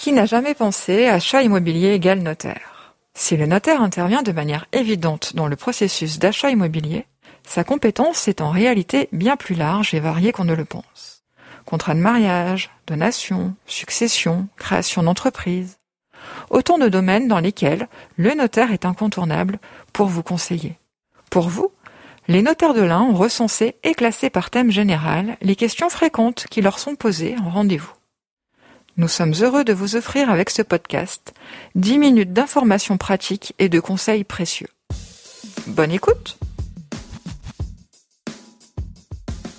Qui n'a jamais pensé achat immobilier égale notaire Si le notaire intervient de manière évidente dans le processus d'achat immobilier, sa compétence est en réalité bien plus large et variée qu'on ne le pense. Contrat de mariage, donation, succession, création d'entreprise. Autant de domaines dans lesquels le notaire est incontournable pour vous conseiller. Pour vous, les notaires de l'Ain ont recensé et classé par thème général les questions fréquentes qui leur sont posées en rendez-vous. Nous sommes heureux de vous offrir avec ce podcast 10 minutes d'informations pratiques et de conseils précieux. Bonne écoute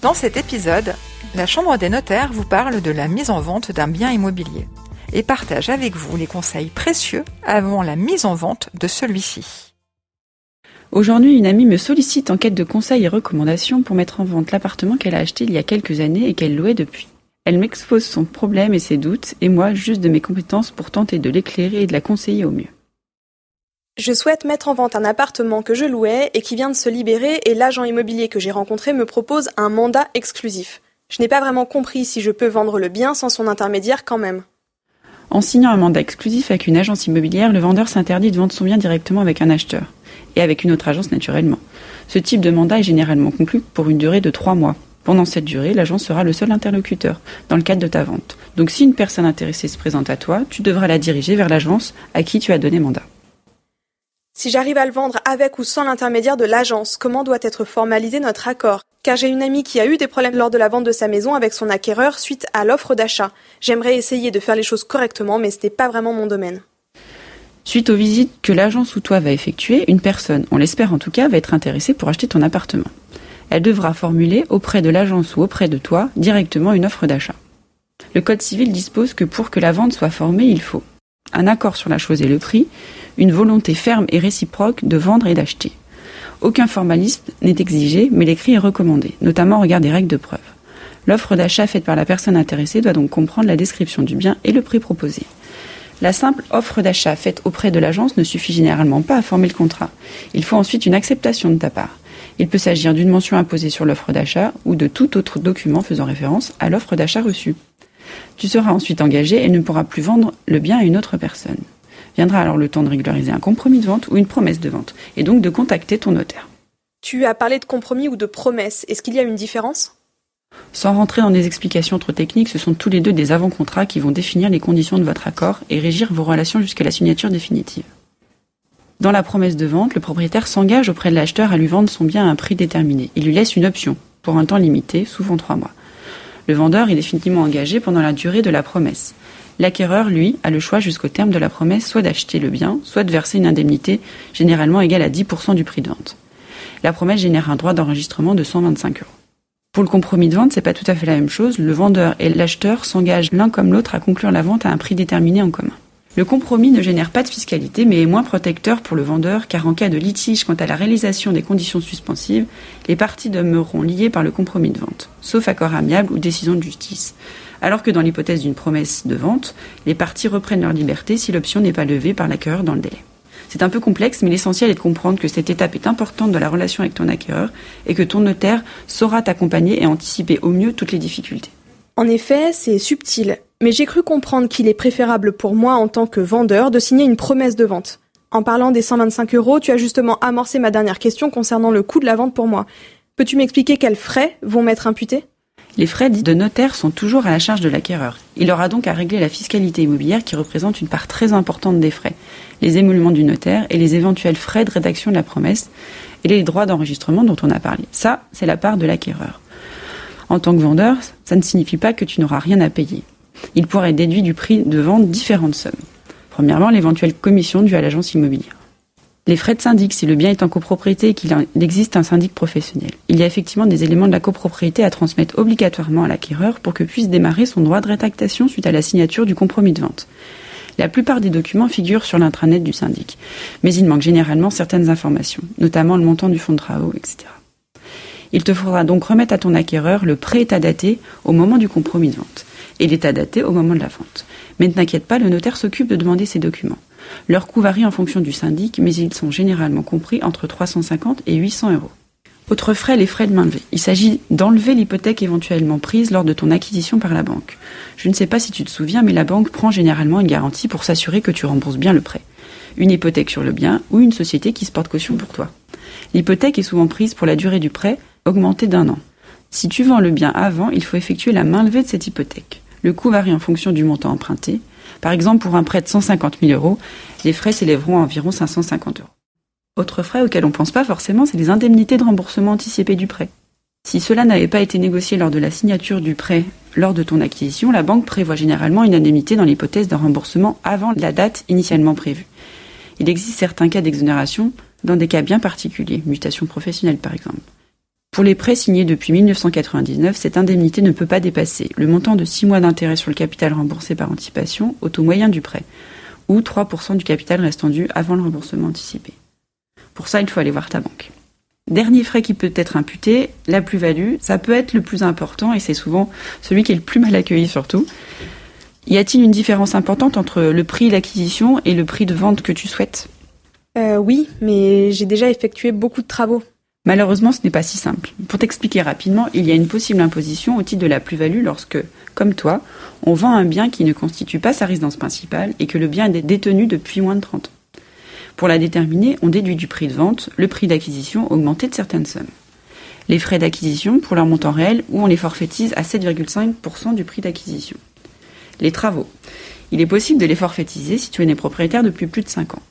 Dans cet épisode, la Chambre des notaires vous parle de la mise en vente d'un bien immobilier et partage avec vous les conseils précieux avant la mise en vente de celui-ci. Aujourd'hui, une amie me sollicite en quête de conseils et recommandations pour mettre en vente l'appartement qu'elle a acheté il y a quelques années et qu'elle louait depuis. Elle m'expose son problème et ses doutes, et moi, juste de mes compétences pour tenter de l'éclairer et de la conseiller au mieux. Je souhaite mettre en vente un appartement que je louais et qui vient de se libérer et l'agent immobilier que j'ai rencontré me propose un mandat exclusif. Je n'ai pas vraiment compris si je peux vendre le bien sans son intermédiaire quand même. En signant un mandat exclusif avec une agence immobilière, le vendeur s'interdit de vendre son bien directement avec un acheteur et avec une autre agence naturellement. Ce type de mandat est généralement conclu pour une durée de trois mois. Pendant cette durée, l'agence sera le seul interlocuteur dans le cadre de ta vente. Donc si une personne intéressée se présente à toi, tu devras la diriger vers l'agence à qui tu as donné mandat. Si j'arrive à le vendre avec ou sans l'intermédiaire de l'agence, comment doit être formalisé notre accord? Car j'ai une amie qui a eu des problèmes lors de la vente de sa maison avec son acquéreur suite à l'offre d'achat. J'aimerais essayer de faire les choses correctement, mais ce n'était pas vraiment mon domaine. Suite aux visites que l'agence ou toi va effectuer, une personne, on l'espère en tout cas, va être intéressée pour acheter ton appartement. Elle devra formuler auprès de l'agence ou auprès de toi directement une offre d'achat. Le Code civil dispose que pour que la vente soit formée, il faut un accord sur la chose et le prix, une volonté ferme et réciproque de vendre et d'acheter. Aucun formalisme n'est exigé, mais l'écrit est recommandé, notamment au regard des règles de preuve. L'offre d'achat faite par la personne intéressée doit donc comprendre la description du bien et le prix proposé. La simple offre d'achat faite auprès de l'agence ne suffit généralement pas à former le contrat. Il faut ensuite une acceptation de ta part. Il peut s'agir d'une mention imposée sur l'offre d'achat ou de tout autre document faisant référence à l'offre d'achat reçue. Tu seras ensuite engagé et ne pourras plus vendre le bien à une autre personne. Viendra alors le temps de régulariser un compromis de vente ou une promesse de vente, et donc de contacter ton notaire. Tu as parlé de compromis ou de promesse. Est-ce qu'il y a une différence? Sans rentrer dans des explications trop techniques, ce sont tous les deux des avant-contrats qui vont définir les conditions de votre accord et régir vos relations jusqu'à la signature définitive. Dans la promesse de vente, le propriétaire s'engage auprès de l'acheteur à lui vendre son bien à un prix déterminé. Il lui laisse une option, pour un temps limité, souvent trois mois. Le vendeur est définitivement engagé pendant la durée de la promesse. L'acquéreur, lui, a le choix jusqu'au terme de la promesse soit d'acheter le bien, soit de verser une indemnité généralement égale à 10% du prix de vente. La promesse génère un droit d'enregistrement de 125 euros. Pour le compromis de vente, c'est pas tout à fait la même chose. Le vendeur et l'acheteur s'engagent l'un comme l'autre à conclure la vente à un prix déterminé en commun. Le compromis ne génère pas de fiscalité, mais est moins protecteur pour le vendeur, car en cas de litige quant à la réalisation des conditions suspensives, les parties demeureront liées par le compromis de vente, sauf accord amiable ou décision de justice. Alors que dans l'hypothèse d'une promesse de vente, les parties reprennent leur liberté si l'option n'est pas levée par l'acquéreur dans le délai. C'est un peu complexe, mais l'essentiel est de comprendre que cette étape est importante dans la relation avec ton acquéreur et que ton notaire saura t'accompagner et anticiper au mieux toutes les difficultés. En effet, c'est subtil, mais j'ai cru comprendre qu'il est préférable pour moi en tant que vendeur de signer une promesse de vente. En parlant des 125 euros, tu as justement amorcé ma dernière question concernant le coût de la vente pour moi. Peux-tu m'expliquer quels frais vont m'être imputés? Les frais dits de notaire sont toujours à la charge de l'acquéreur. Il aura donc à régler la fiscalité immobilière qui représente une part très importante des frais, les émoluments du notaire et les éventuels frais de rédaction de la promesse et les droits d'enregistrement dont on a parlé. Ça, c'est la part de l'acquéreur. En tant que vendeur, ça ne signifie pas que tu n'auras rien à payer. Il pourrait être déduit du prix de vente différentes sommes. Premièrement, l'éventuelle commission due à l'agence immobilière. Les frais de syndic, si le bien est en copropriété et qu'il existe un syndic professionnel. Il y a effectivement des éléments de la copropriété à transmettre obligatoirement à l'acquéreur pour que puisse démarrer son droit de rétractation suite à la signature du compromis de vente. La plupart des documents figurent sur l'intranet du syndic, mais il manque généralement certaines informations, notamment le montant du fonds de travaux, etc. Il te faudra donc remettre à ton acquéreur le pré-état daté au moment du compromis de vente et l'état daté au moment de la vente. Mais ne t'inquiète pas, le notaire s'occupe de demander ces documents. Leur coût varie en fonction du syndic, mais ils sont généralement compris entre 350 et 800 euros. Autre frais, les frais de main levée. Il s'agit d'enlever l'hypothèque éventuellement prise lors de ton acquisition par la banque. Je ne sais pas si tu te souviens, mais la banque prend généralement une garantie pour s'assurer que tu rembourses bien le prêt. Une hypothèque sur le bien ou une société qui se porte caution pour toi. L'hypothèque est souvent prise pour la durée du prêt, augmentée d'un an. Si tu vends le bien avant, il faut effectuer la main levée de cette hypothèque. Le coût varie en fonction du montant emprunté. Par exemple, pour un prêt de 150 000 euros, les frais s'élèveront à environ 550 euros. Autre frais auquel on ne pense pas forcément, c'est les indemnités de remboursement anticipé du prêt. Si cela n'avait pas été négocié lors de la signature du prêt lors de ton acquisition, la banque prévoit généralement une indemnité dans l'hypothèse d'un remboursement avant la date initialement prévue. Il existe certains cas d'exonération dans des cas bien particuliers, mutation professionnelle par exemple. Pour les prêts signés depuis 1999, cette indemnité ne peut pas dépasser le montant de 6 mois d'intérêt sur le capital remboursé par anticipation au taux moyen du prêt, ou 3% du capital restant dû avant le remboursement anticipé. Pour ça, il faut aller voir ta banque. Dernier frais qui peut être imputé, la plus-value, ça peut être le plus important et c'est souvent celui qui est le plus mal accueilli surtout. Y a-t-il une différence importante entre le prix d'acquisition et le prix de vente que tu souhaites? Euh, Oui, mais j'ai déjà effectué beaucoup de travaux. Malheureusement, ce n'est pas si simple. Pour t'expliquer rapidement, il y a une possible imposition au titre de la plus-value lorsque, comme toi, on vend un bien qui ne constitue pas sa résidence principale et que le bien est détenu depuis moins de 30 ans. Pour la déterminer, on déduit du prix de vente le prix d'acquisition augmenté de certaines sommes. Les frais d'acquisition pour leur montant réel ou on les forfaitise à 7,5% du prix d'acquisition. Les travaux. Il est possible de les forfaitiser si tu es né propriétaire depuis plus de 5 ans.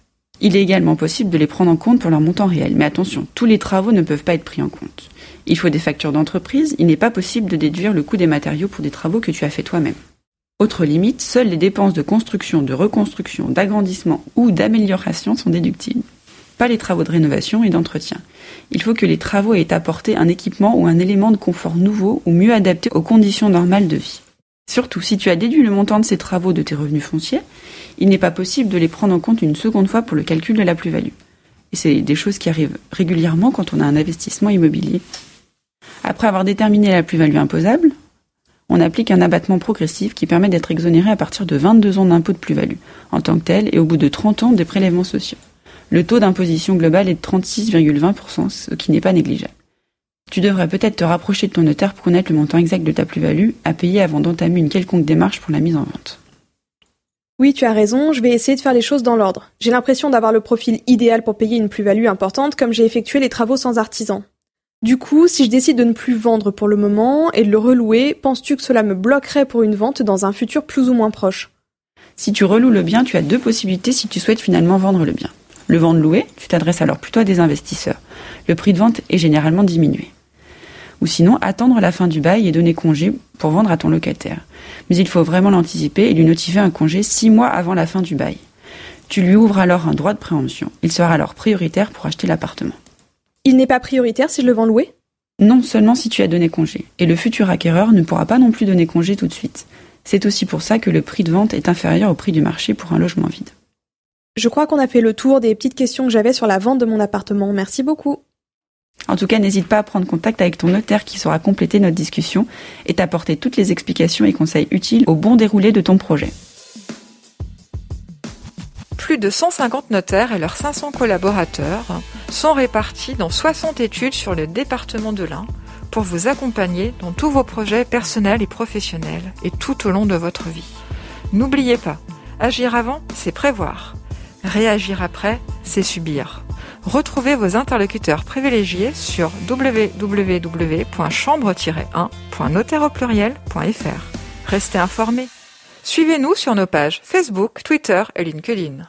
Il est également possible de les prendre en compte pour leur montant réel. Mais attention, tous les travaux ne peuvent pas être pris en compte. Il faut des factures d'entreprise, il n'est pas possible de déduire le coût des matériaux pour des travaux que tu as fait toi-même. Autre limite, seules les dépenses de construction, de reconstruction, d'agrandissement ou d'amélioration sont déductibles. Pas les travaux de rénovation et d'entretien. Il faut que les travaux aient apporté un équipement ou un élément de confort nouveau ou mieux adapté aux conditions normales de vie. Surtout, si tu as déduit le montant de ces travaux de tes revenus fonciers, il n'est pas possible de les prendre en compte une seconde fois pour le calcul de la plus-value. Et c'est des choses qui arrivent régulièrement quand on a un investissement immobilier. Après avoir déterminé la plus-value imposable, on applique un abattement progressif qui permet d'être exonéré à partir de 22 ans d'impôt de plus-value en tant que tel et au bout de 30 ans des prélèvements sociaux. Le taux d'imposition global est de 36,20%, ce qui n'est pas négligeable. Tu devrais peut-être te rapprocher de ton notaire pour connaître le montant exact de ta plus-value à payer avant d'entamer une quelconque démarche pour la mise en vente. Oui, tu as raison, je vais essayer de faire les choses dans l'ordre. J'ai l'impression d'avoir le profil idéal pour payer une plus-value importante comme j'ai effectué les travaux sans artisan. Du coup, si je décide de ne plus vendre pour le moment et de le relouer, penses-tu que cela me bloquerait pour une vente dans un futur plus ou moins proche? Si tu reloues le bien, tu as deux possibilités si tu souhaites finalement vendre le bien. Le vendre loué, tu t'adresses alors plutôt à des investisseurs. Le prix de vente est généralement diminué. Ou sinon, attendre la fin du bail et donner congé pour vendre à ton locataire. Mais il faut vraiment l'anticiper et lui notifier un congé six mois avant la fin du bail. Tu lui ouvres alors un droit de préemption. Il sera alors prioritaire pour acheter l'appartement. Il n'est pas prioritaire si je le vends loué? Non, seulement si tu as donné congé. Et le futur acquéreur ne pourra pas non plus donner congé tout de suite. C'est aussi pour ça que le prix de vente est inférieur au prix du marché pour un logement vide. Je crois qu'on a fait le tour des petites questions que j'avais sur la vente de mon appartement. Merci beaucoup. En tout cas, n'hésite pas à prendre contact avec ton notaire qui saura compléter notre discussion et t'apporter toutes les explications et conseils utiles au bon déroulé de ton projet plus de 150 notaires et leurs 500 collaborateurs sont répartis dans 60 études sur le département de l'Ain pour vous accompagner dans tous vos projets personnels et professionnels et tout au long de votre vie. N'oubliez pas, agir avant, c'est prévoir. Réagir après, c'est subir. Retrouvez vos interlocuteurs privilégiés sur www.chambre-1.notaire Restez informés. Suivez-nous sur nos pages Facebook, Twitter et LinkedIn.